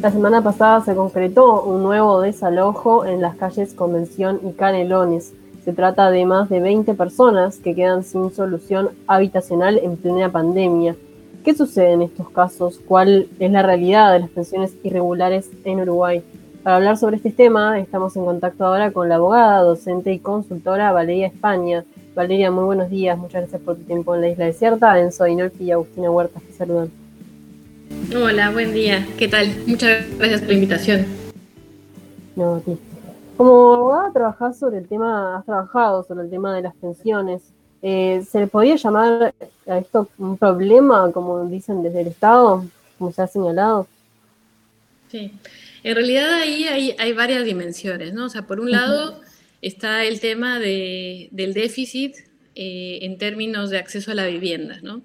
La semana pasada se concretó un nuevo desalojo en las calles Convención y Canelones. Se trata de más de 20 personas que quedan sin solución habitacional en plena pandemia. ¿Qué sucede en estos casos? ¿Cuál es la realidad de las pensiones irregulares en Uruguay? Para hablar sobre este tema, estamos en contacto ahora con la abogada, docente y consultora Valeria España. Valeria, muy buenos días, muchas gracias por tu tiempo en la Isla Desierta. Enzo Inolfi y Agustina Huertas te saludan. Hola, buen día. ¿Qué tal? Muchas gracias por la invitación. No, aquí. Como abogada trabajás sobre el tema, has trabajado sobre el tema de las pensiones. Eh, ¿Se le podría llamar a esto un problema, como dicen desde el Estado, como se ha señalado? Sí, en realidad ahí hay, varias dimensiones, ¿no? O sea, por un lado está el tema de, del déficit eh, en términos de acceso a la vivienda, ¿no?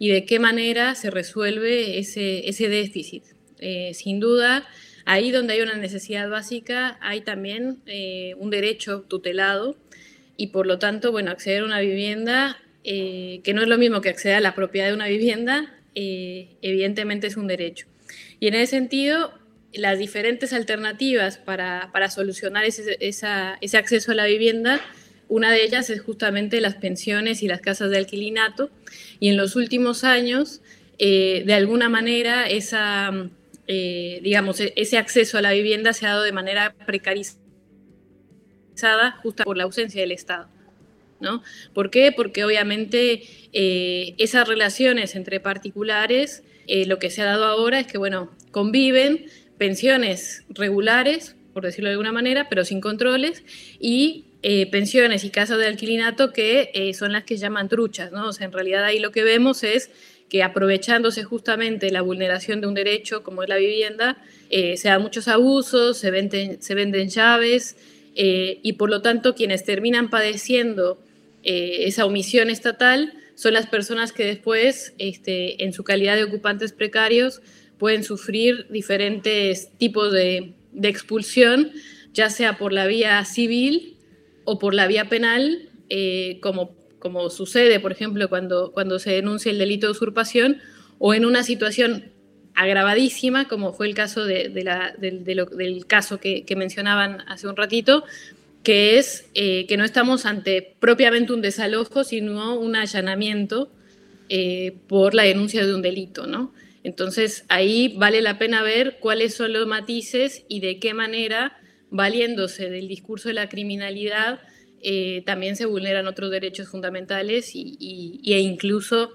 Y de qué manera se resuelve ese, ese déficit. Eh, sin duda, ahí donde hay una necesidad básica, hay también eh, un derecho tutelado y por lo tanto, bueno, acceder a una vivienda, eh, que no es lo mismo que acceder a la propiedad de una vivienda, evidentemente es un derecho. Y en ese sentido, las diferentes alternativas para, para solucionar ese, ese acceso a la vivienda una de ellas es justamente las pensiones y las casas de alquilinato. Y en los últimos años, eh, de alguna manera, esa, eh, digamos, e-, ese acceso a la vivienda se ha dado de manera precarizada justo por la ausencia del Estado. ¿no? ¿Por qué? Porque obviamente eh, esas relaciones entre particulares, lo que se ha dado ahora es que, bueno, conviven pensiones regulares, por decirlo de alguna manera, pero sin controles, y eh, pensiones y casas de alquilinato que eh, son las que llaman truchas, ¿no? En realidad ahí lo que vemos es que aprovechándose justamente la vulneración de un derecho como es la vivienda, eh, se dan muchos abusos, se venden, llaves y por lo tanto quienes terminan padeciendo esa omisión estatal son las personas que después, este, en su calidad de ocupantes precarios, pueden sufrir diferentes tipos de expulsión, ya sea por la vía civil o por la vía penal, eh, como, como sucede, por ejemplo, cuando, cuando se denuncia el delito de usurpación, o en una situación agravadísima, como fue el caso de, la, del caso que, mencionaban hace un ratito, que es eh, que no estamos ante propiamente un desalojo, sino un allanamiento eh, por la denuncia de un delito, ¿no? Entonces ahí vale la pena ver cuáles son los matices y de qué manera valiéndose del discurso de la criminalidad, eh, también se vulneran otros derechos fundamentales y, e incluso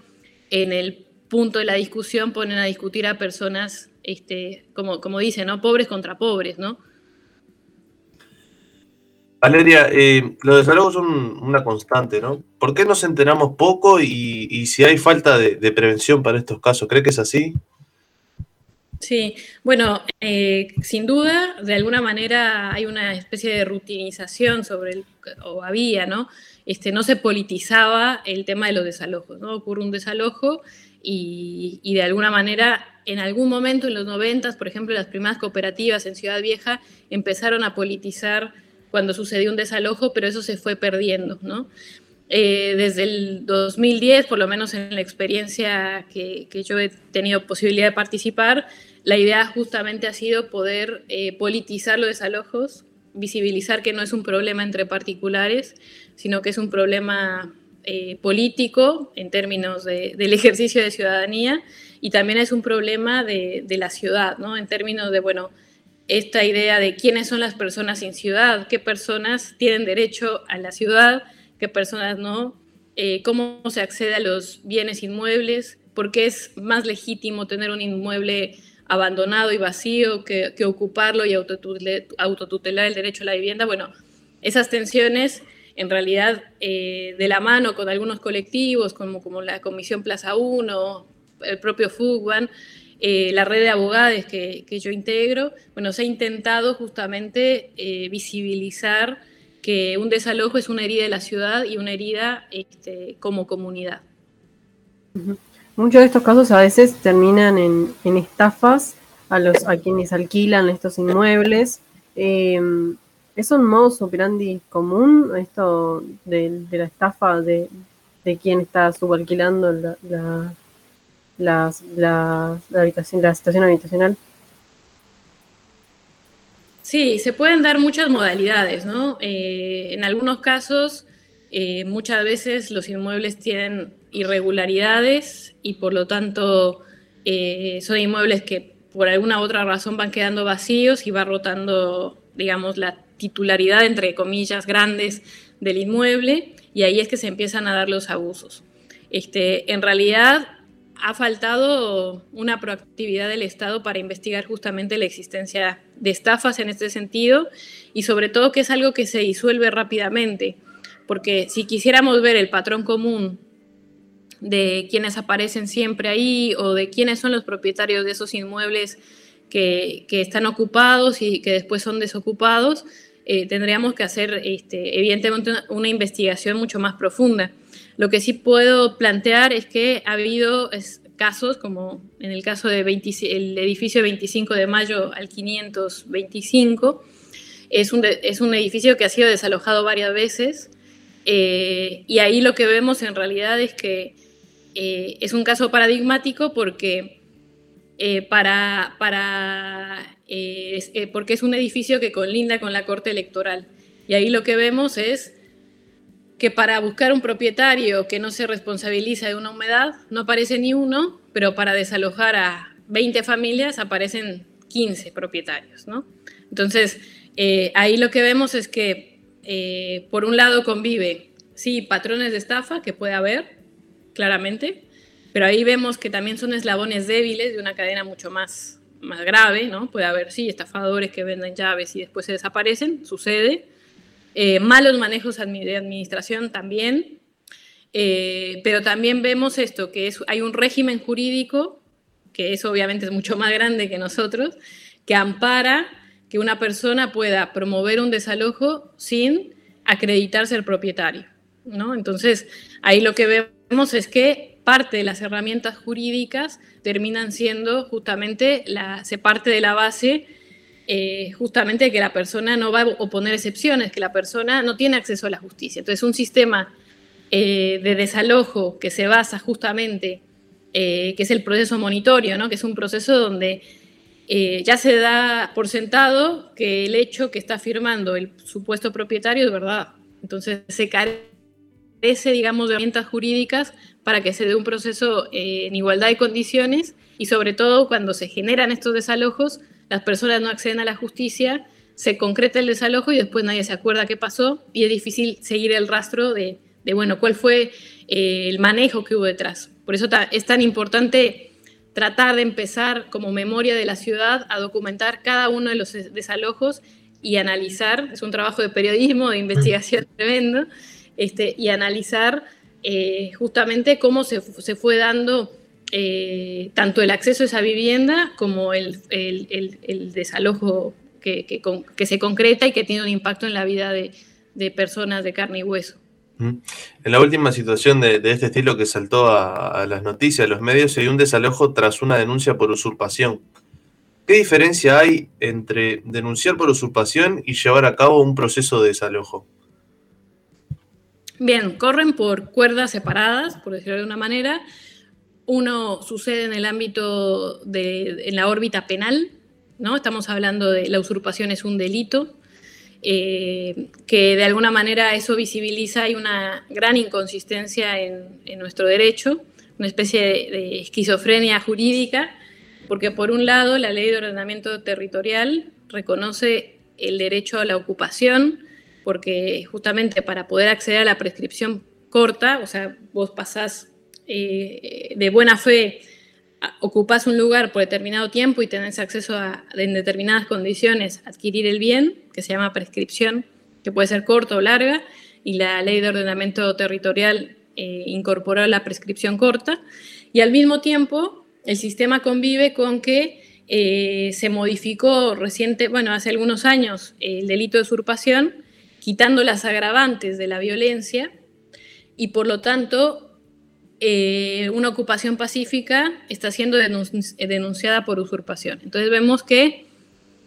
en el punto de la discusión ponen a discutir a personas, este, como, como dicen, ¿no? pobres contra pobres, ¿no? Valeria, eh, los desalojos son una constante, ¿no? ¿Por qué nos enteramos poco y, si hay falta de, prevención para estos casos? ¿Cree que es así? Sí, bueno, eh, sin duda, de alguna manera hay una especie de rutinización sobre el, o había, ¿no? Este, no se politizaba el tema de los desalojos, ¿no? Ocurre un desalojo y, de alguna manera, en algún momento en los noventas, por ejemplo, las primeras cooperativas en Ciudad Vieja empezaron a politizar cuando sucedió un desalojo, pero eso se fue perdiendo, ¿no? Eh, desde el 2010, por lo menos en la experiencia que, yo he tenido posibilidad de participar, la idea justamente ha sido poder eh, politizar los desalojos, visibilizar que no es un problema entre particulares, sino que es un problema eh, político en términos del ejercicio de ciudadanía y también es un problema de, de la ciudad, ¿no? en términos de, bueno, esta idea de quiénes son las personas sin ciudad, qué personas tienen derecho a la ciudad, qué personas no, eh, cómo se accede a los bienes inmuebles, por qué es más legítimo tener un inmueble abandonado y vacío que, ocuparlo y autotutelar, el derecho a la vivienda. Bueno, esas tensiones en realidad eh, de la mano con algunos colectivos como, como la Comisión Plaza 1, el propio FUGBAN, eh, la red de abogados que, que, yo integro, bueno, se ha intentado justamente visibilizar que un desalojo es una herida de la ciudad y una herida este, como comunidad. Muchos de estos casos a veces terminan en, estafas a, los, a quienes alquilan estos inmuebles. Eh, ¿Es un modus operandi común esto de, la estafa de, quien está subalquilando la, la, habitación, la situación habitacional? Sí, se pueden dar muchas modalidades, ¿no? Eh, en algunos casos, eh, muchas veces los inmuebles tienen irregularidades y por lo tanto eh, son inmuebles que por alguna otra razón van quedando vacíos y va rotando, digamos, la titularidad, entre comillas, grandes del inmueble y ahí es que se empiezan a dar los abusos. Este, en realidad, ha faltado una proactividad del Estado para investigar justamente la existencia de estafas en este sentido y sobre todo que es algo que se disuelve rápidamente, porque si quisiéramos ver el patrón común de quienes aparecen siempre ahí o de quiénes son los propietarios de esos inmuebles que, están ocupados y que después son desocupados, eh, tendríamos que hacer este, evidentemente una investigación mucho más profunda. Lo que sí puedo plantear es que ha habido casos, como en el caso del edificio 25 de mayo al 525, es un, es un edificio que ha sido desalojado varias veces eh, y ahí lo que vemos en realidad es que eh, es un caso paradigmático porque, eh, para, para, porque es un edificio que colinda con la Corte Electoral. Y ahí lo que vemos es que para buscar un propietario que no se responsabiliza de una humedad no aparece ni uno, pero para desalojar a 20 familias aparecen 15 propietarios, ¿no? Entonces, eh, ahí lo que vemos es que, eh, por un lado, convive, sí, patrones de estafa, que puede haber, claramente, pero ahí vemos que también son eslabones débiles de una cadena mucho más, más grave, ¿no? Puede haber, sí, estafadores que venden llaves y después se desaparecen, sucede, eh, malos manejos de administración también, eh, pero también vemos esto, que es, hay un régimen jurídico, que eso obviamente es mucho más grande que nosotros, que ampara que una persona pueda promover un desalojo sin acreditar ser propietario. ¿no? Entonces, ahí lo que vemos es que parte de las herramientas jurídicas terminan siendo justamente, se parte de la base eh, justamente que la persona no va a oponer excepciones, que la persona no tiene acceso a la justicia. Entonces, un sistema eh, de desalojo que se basa justamente, eh, que es el proceso monitorio, ¿no? que es un proceso donde ya se da por sentado que el hecho que está firmando el supuesto propietario es verdad. Entonces, se carece, digamos, de herramientas jurídicas para que se dé un proceso en igualdad de condiciones y sobre todo cuando se generan estos desalojos, las personas no acceden a la justicia, se concreta el desalojo y después nadie se acuerda qué pasó y es difícil seguir el rastro de, bueno, cuál fue eh, el manejo que hubo detrás. Por eso es tan importante tratar de empezar como memoria de la ciudad a documentar cada uno de los desalojos y analizar, es un trabajo de periodismo, de investigación tremendo, este, y analizar eh, justamente cómo se, se fue dando eh, tanto el acceso a esa vivienda como el, desalojo que, se concreta y que tiene un impacto en la vida de, personas de carne y hueso. En la última situación de, este estilo que saltó a, las noticias, a los medios, hay un desalojo tras una denuncia por usurpación. ¿Qué diferencia hay entre denunciar por usurpación y llevar a cabo un proceso de desalojo? Bien, corren por cuerdas separadas, por decirlo de una manera. Uno sucede en el ámbito de, en la órbita penal, ¿no? Estamos hablando de la usurpación es un delito, eh, que de alguna manera eso visibiliza, hay una gran inconsistencia en, nuestro derecho, una especie de, esquizofrenia jurídica, porque por un lado la ley de ordenamiento territorial reconoce el derecho a la ocupación, porque justamente para poder acceder a la prescripción corta, o sea, vos pasás eh, de buena fe ocupas un lugar por determinado tiempo y tenés acceso a, en determinadas condiciones, adquirir el bien, que se llama prescripción, que puede ser corta o larga, y la ley de ordenamiento territorial eh, incorporó la prescripción corta, y al mismo tiempo el sistema convive con que eh, se modificó reciente, bueno, hace algunos años el delito de usurpación, quitando las agravantes de la violencia, y por lo tanto eh, una ocupación pacífica está siendo denunciada por usurpación. Entonces vemos que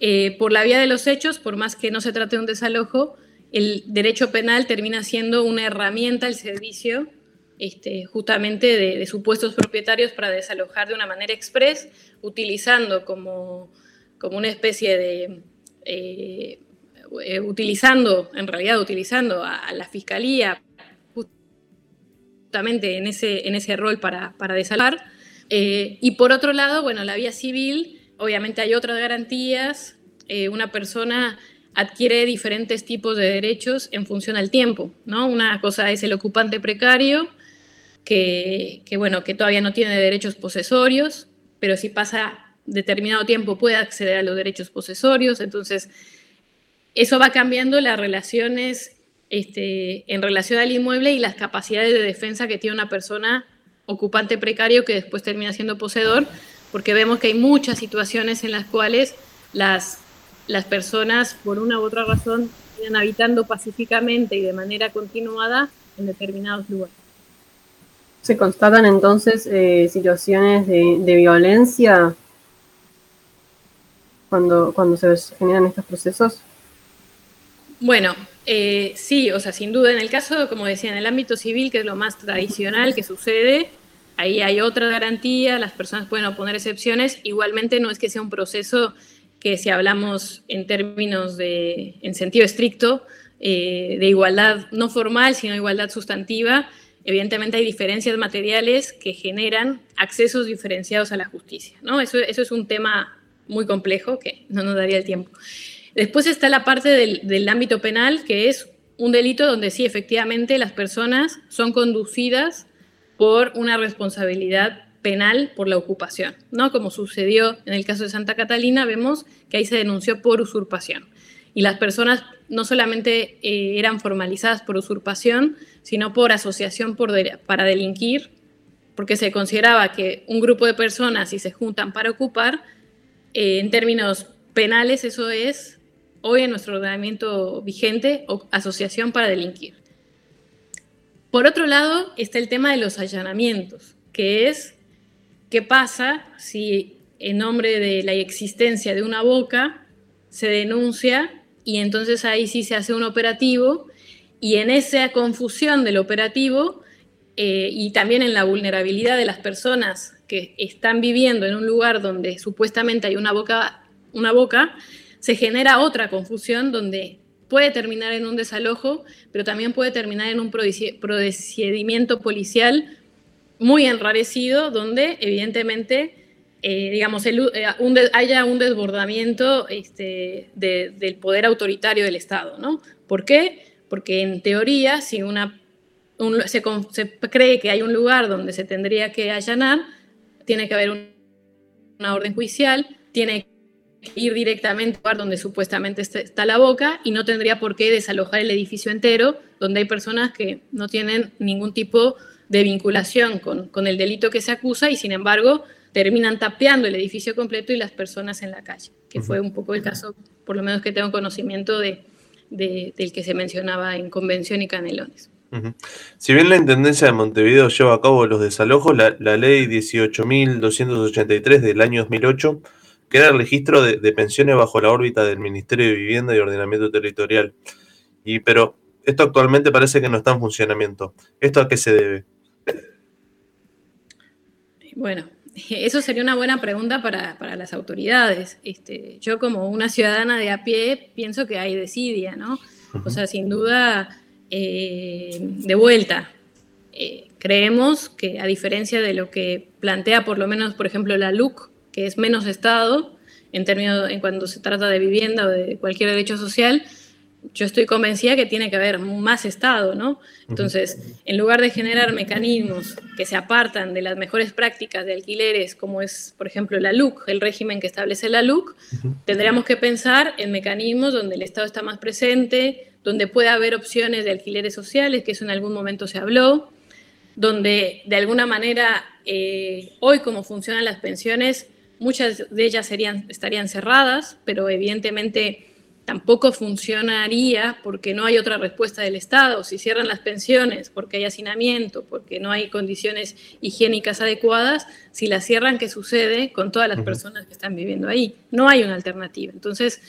eh, por la vía de los hechos, por más que no se trate de un desalojo, el derecho penal termina siendo una herramienta al servicio este, justamente de, supuestos propietarios para desalojar de una manera express, utilizando como, como una especie de eh, utilizando, en realidad utilizando a, la fiscalía en ese, en ese rol para, para desalojar. y por otro lado, bueno, la vía civil, obviamente hay otras garantías. una persona adquiere diferentes tipos de derechos en función al tiempo, ¿no? Una cosa es el ocupante precario, que, que, bueno, que todavía no tiene derechos posesorios, pero si pasa determinado tiempo puede acceder a los derechos posesorios, entonces eso va cambiando las relaciones este, en relación al inmueble y las capacidades de defensa que tiene una persona ocupante precario que después termina siendo poseedor, porque vemos que hay muchas situaciones en las cuales las las personas, por una u otra razón, siguen habitando pacíficamente y de manera continuada en determinados lugares. ¿Se constatan entonces eh, situaciones de, violencia cuando, cuando se generan estos procesos? Bueno, eh, sí, o sea, sin duda en el caso, como decía, en el ámbito civil, que es lo más tradicional que sucede, ahí hay otra garantía, las personas pueden oponer excepciones, igualmente no es que sea un proceso que si hablamos en términos de, en sentido estricto, eh, de igualdad no formal, sino igualdad sustantiva, evidentemente hay diferencias materiales que generan accesos diferenciados a la justicia. ¿no? Eso, eso es un tema muy complejo que no nos daría el tiempo. Después está la parte del, ámbito penal, que es un delito donde sí, efectivamente, las personas son conducidas por una responsabilidad penal por la ocupación, ¿no? Como sucedió en el caso de Santa Catalina, vemos que ahí se denunció por usurpación. Y las personas no solamente eh, eran formalizadas por usurpación, sino por asociación por para delinquir, porque se consideraba que un grupo de personas, si se juntan para ocupar, eh, en términos penales, eso es hoy en nuestro ordenamiento vigente, asociación para delinquir. Por otro lado, está el tema de los allanamientos, que es ¿Qué pasa si en nombre de la existencia de una boca se denuncia y entonces ahí sí se hace un operativo y en esa confusión del operativo eh, y también en la vulnerabilidad de las personas que están viviendo en un lugar donde supuestamente hay una boca, una boca, se genera otra confusión donde puede terminar en un desalojo, pero también puede terminar en un procedimiento policial muy enrarecido, donde evidentemente, eh, digamos, eh, haya un desbordamiento este, del poder autoritario del Estado, ¿no? ¿Por qué? Porque en teoría, si una, se, cree que hay un lugar donde se tendría que allanar, tiene que haber una orden judicial, tiene que ir directamente al lugar donde supuestamente está la boca y no tendría por qué desalojar el edificio entero, donde hay personas que no tienen ningún tipo de vinculación con, con, el delito que se acusa y sin embargo terminan tapeando el edificio completo y las personas en la calle, que fue un poco el caso, por lo menos que tengo conocimiento de, del que se mencionaba en Convención y Canelones. Si bien la Intendencia de Montevideo lleva a cabo los desalojos, la, la ley 18.283 del año 2008 queda el registro de, pensiones bajo la órbita del Ministerio de Vivienda y Ordenamiento Territorial. Y, pero esto actualmente parece que no está en funcionamiento. ¿Esto a qué se debe? Bueno, eso sería una buena pregunta para, las autoridades. Este, yo como una ciudadana de a pie pienso que hay desidia, ¿no? O sea, sin duda, eh, de vuelta, eh, creemos que a diferencia de lo que plantea por lo menos, por ejemplo, la LUC, que es menos Estado, en términos en cuando se trata de vivienda o de cualquier derecho social, yo estoy convencida que tiene que haber más Estado, ¿no? Entonces, en lugar de generar mecanismos que se apartan de las mejores prácticas de alquileres, como es, por ejemplo, la LUC, el régimen que establece la LUC, tendríamos que pensar en mecanismos donde el Estado está más presente, donde pueda haber opciones de alquileres sociales, que eso en algún momento se habló, donde de alguna manera, eh, hoy como funcionan las pensiones, muchas de ellas serían, estarían cerradas, pero evidentemente tampoco funcionaría porque no hay otra respuesta del Estado. Si cierran las pensiones porque hay hacinamiento, porque no hay condiciones higiénicas adecuadas, si las cierran, ¿qué sucede con todas las personas que están viviendo ahí? No hay una alternativa. Entonces,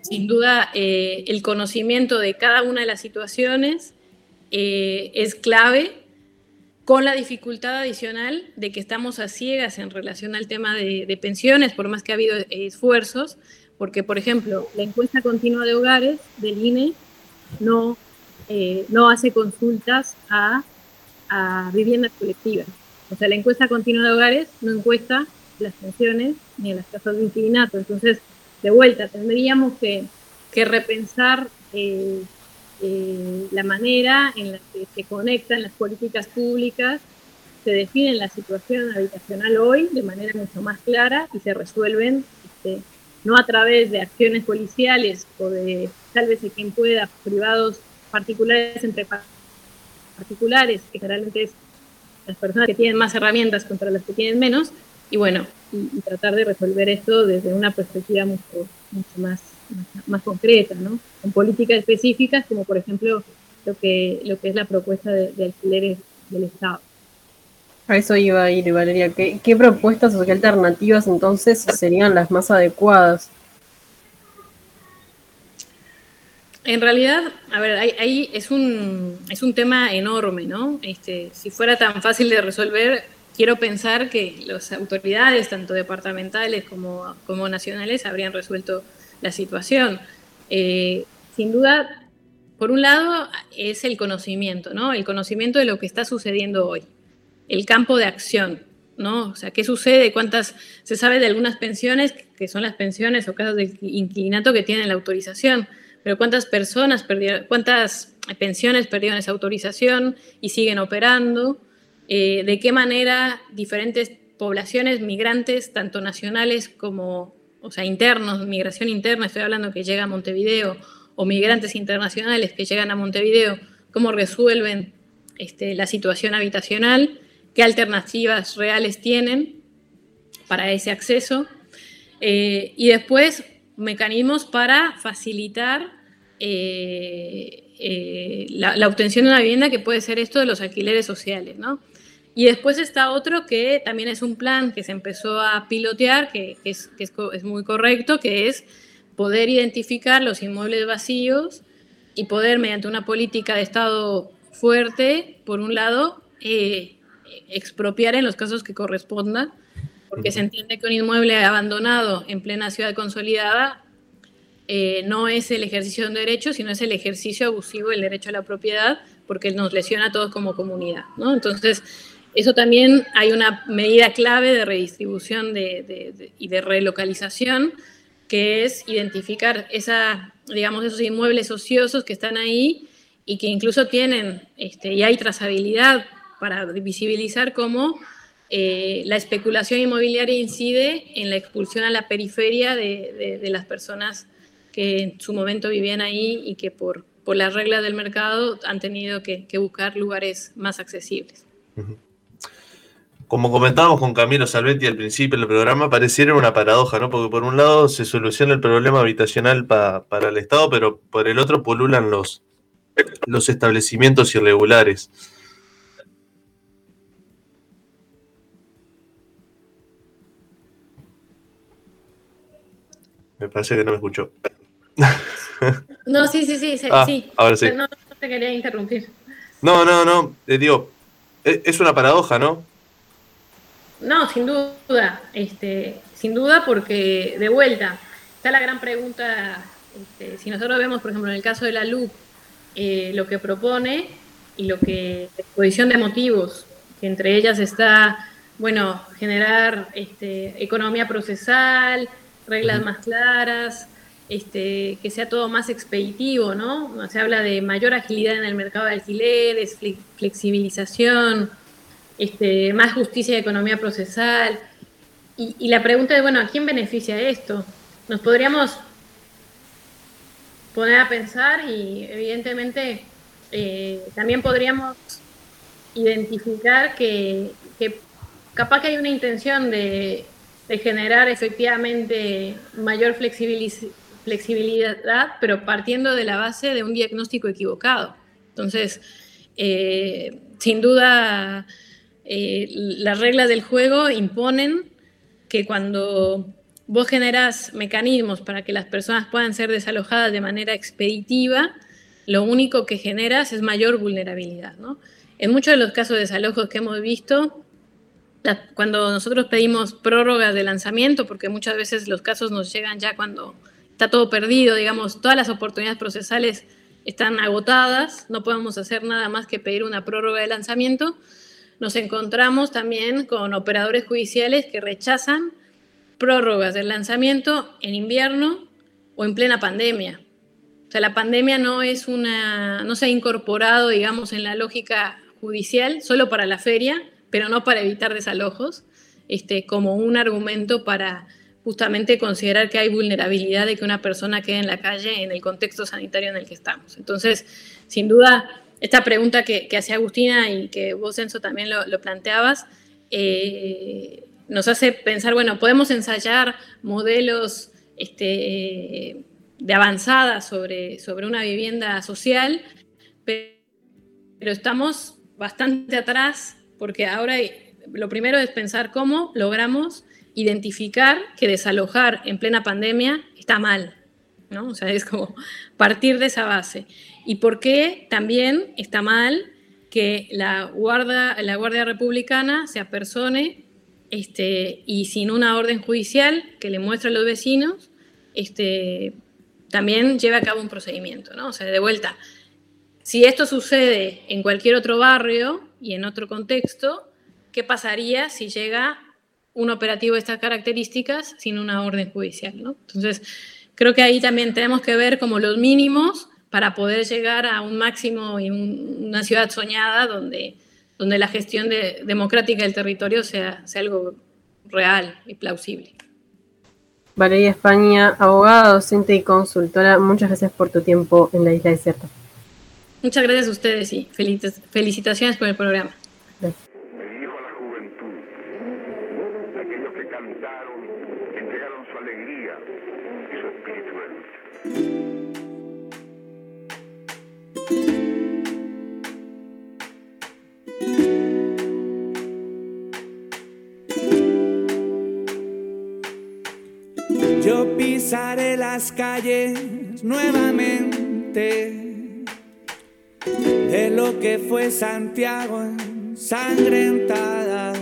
sin duda, eh, el conocimiento de cada una de las situaciones eh, es clave con la dificultad adicional de que estamos a ciegas en relación al tema de pensiones, por más que ha habido esfuerzos, porque, por ejemplo, la encuesta continua de hogares del INE no, eh, no hace consultas a, a viviendas colectivas. O sea, la encuesta continua de hogares no encuesta las pensiones ni en las casas de inquilinato. Entonces, de vuelta, tendríamos que, que repensar eh, eh, la manera en la que se conectan las políticas públicas, se definen la situación habitacional hoy de manera mucho más clara y se resuelven este, no a través de acciones policiales o de, tal vez quien pueda, privados particulares entre particulares, que generalmente es las personas que tienen más herramientas contra las que tienen menos, y bueno, y, tratar de resolver esto desde una perspectiva mucho, mucho más, más, concreta, ¿no? Con políticas específicas, como por ejemplo lo que, lo que es la propuesta de, alquileres del Estado. A eso iba a ir, Valeria. ¿Qué, ¿Qué, propuestas o qué alternativas entonces serían las más adecuadas? En realidad, a ver, ahí, es, un, es un tema enorme, ¿no? Este, si fuera tan fácil de resolver, quiero pensar que las autoridades, tanto departamentales como, como nacionales, habrían resuelto la situación. Eh, sin duda, por un lado, es el conocimiento, ¿no? El conocimiento de lo que está sucediendo hoy, el campo de acción, ¿no? O sea, ¿qué sucede? ¿Cuántas se sabe de algunas pensiones, que son las pensiones o casos de inquilinato que tienen la autorización? pero cuántas personas perdieron, cuántas pensiones perdieron esa autorización y siguen operando, eh, de qué manera diferentes poblaciones migrantes, tanto nacionales como, o sea, internos, migración interna, estoy hablando que llega a Montevideo, o migrantes internacionales que llegan a Montevideo, cómo resuelven este, la situación habitacional, qué alternativas reales tienen para ese acceso, eh, y después mecanismos para facilitar eh, eh, la, obtención de una vivienda, que puede ser esto de los alquileres sociales, ¿no? Y después está otro que también es un plan que se empezó a pilotear, que, es, es, muy correcto, que es poder identificar los inmuebles vacíos y poder, mediante una política de Estado fuerte, por un lado, eh, expropiar en los casos que correspondan, porque se entiende que un inmueble abandonado en plena ciudad consolidada eh, no es el ejercicio de un derecho, sino es el ejercicio abusivo del derecho a la propiedad, porque nos lesiona a todos como comunidad. ¿no? Entonces, eso también hay una medida clave de redistribución y de relocalización, que es identificar esa, digamos, esos inmuebles ociosos que están ahí y que incluso tienen, este, y hay trazabilidad para visibilizar cómo eh, la especulación inmobiliaria incide en la expulsión a la periferia de, de las personas que en su momento vivían ahí y que por, por las reglas del mercado han tenido que, buscar lugares más accesibles. Como comentábamos con Camilo Salvetti al principio del programa, pareciera una paradoja, ¿no? Porque por un lado se soluciona el problema habitacional para el Estado, pero por el otro polulan los, los establecimientos irregulares. Me parece que no me escuchó. No, sí, sí, sí, ah, sí. Ahora sí. No, te quería interrumpir. No, no, no. Eh, digo, e, es una paradoja, ¿no? No, sin duda. Este, sin duda, porque de vuelta, está la gran pregunta. Este, si nosotros vemos, por ejemplo, en el caso de la LUC, eh, lo que propone y lo que. exposición de motivos, que entre ellas está, bueno, generar este, economía procesal, reglas más claras, este, que sea todo más expeditivo, ¿no? Se habla de mayor agilidad en el mercado de alquileres, flexibilización, este, más justicia y economía procesal. Y, la pregunta es, bueno, ¿a quién beneficia esto? Nos podríamos poner a pensar y evidentemente eh, también podríamos identificar que, capaz que hay una intención de, generar efectivamente mayor flexibilidad, pero partiendo de la base de un diagnóstico equivocado. Entonces, eh, sin duda, eh, las reglas del juego imponen que cuando vos generás mecanismos para que las personas puedan ser desalojadas de manera expeditiva, lo único que generas es mayor vulnerabilidad. En muchos de los casos de desalojos que hemos visto, cuando nosotros pedimos prórrogas de lanzamiento, porque muchas veces los casos nos llegan ya cuando está todo perdido, digamos, todas las oportunidades procesales están agotadas, no podemos hacer nada más que pedir una prórroga de lanzamiento, nos encontramos también con operadores judiciales que rechazan prórrogas del lanzamiento en invierno o en plena pandemia. O sea, la pandemia no es una, no se ha incorporado, digamos, en la lógica judicial solo para la feria, pero no para evitar desalojos, este, como un argumento para justamente considerar que hay vulnerabilidad de que una persona quede en la calle en el contexto sanitario en el que estamos. Entonces, sin duda, esta pregunta que, hace Agustina y que vos, Enzo, también lo, planteabas, eh, nos hace pensar, bueno, podemos ensayar modelos este, de avanzada sobre, sobre una vivienda social, pero estamos bastante atrás porque ahora lo primero es pensar cómo logramos identificar que desalojar en plena pandemia está mal, ¿no? O sea, es como partir de esa base. ¿Y por qué también está mal que la Guardia, la Guardia Republicana se apersone este, y sin una orden judicial que le muestre a los vecinos, este, también lleve a cabo un procedimiento, ¿no? O sea, de vuelta, si esto sucede en cualquier otro barrio y en otro contexto, ¿qué pasaría si llega un operativo de estas características sin una orden judicial? Entonces, creo que ahí también tenemos que ver como los mínimos para poder llegar a un máximo en una ciudad soñada donde, donde la gestión democrática del territorio sea, sea algo real y plausible. Valeria España, abogada, docente y consultora, muchas gracias por tu tiempo en la isla desierta. Muchas gracias a ustedes y felicitaciones por el programa. Dirijo a la juventud, aquellos que cantaron, entregaron su alegría y su espíritu de lucha. Las calles nuevamente de lo que fue Santiago ensangrentada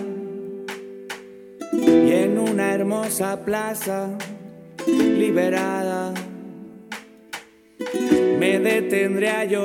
y en una hermosa plaza liberada me detendré a llorar.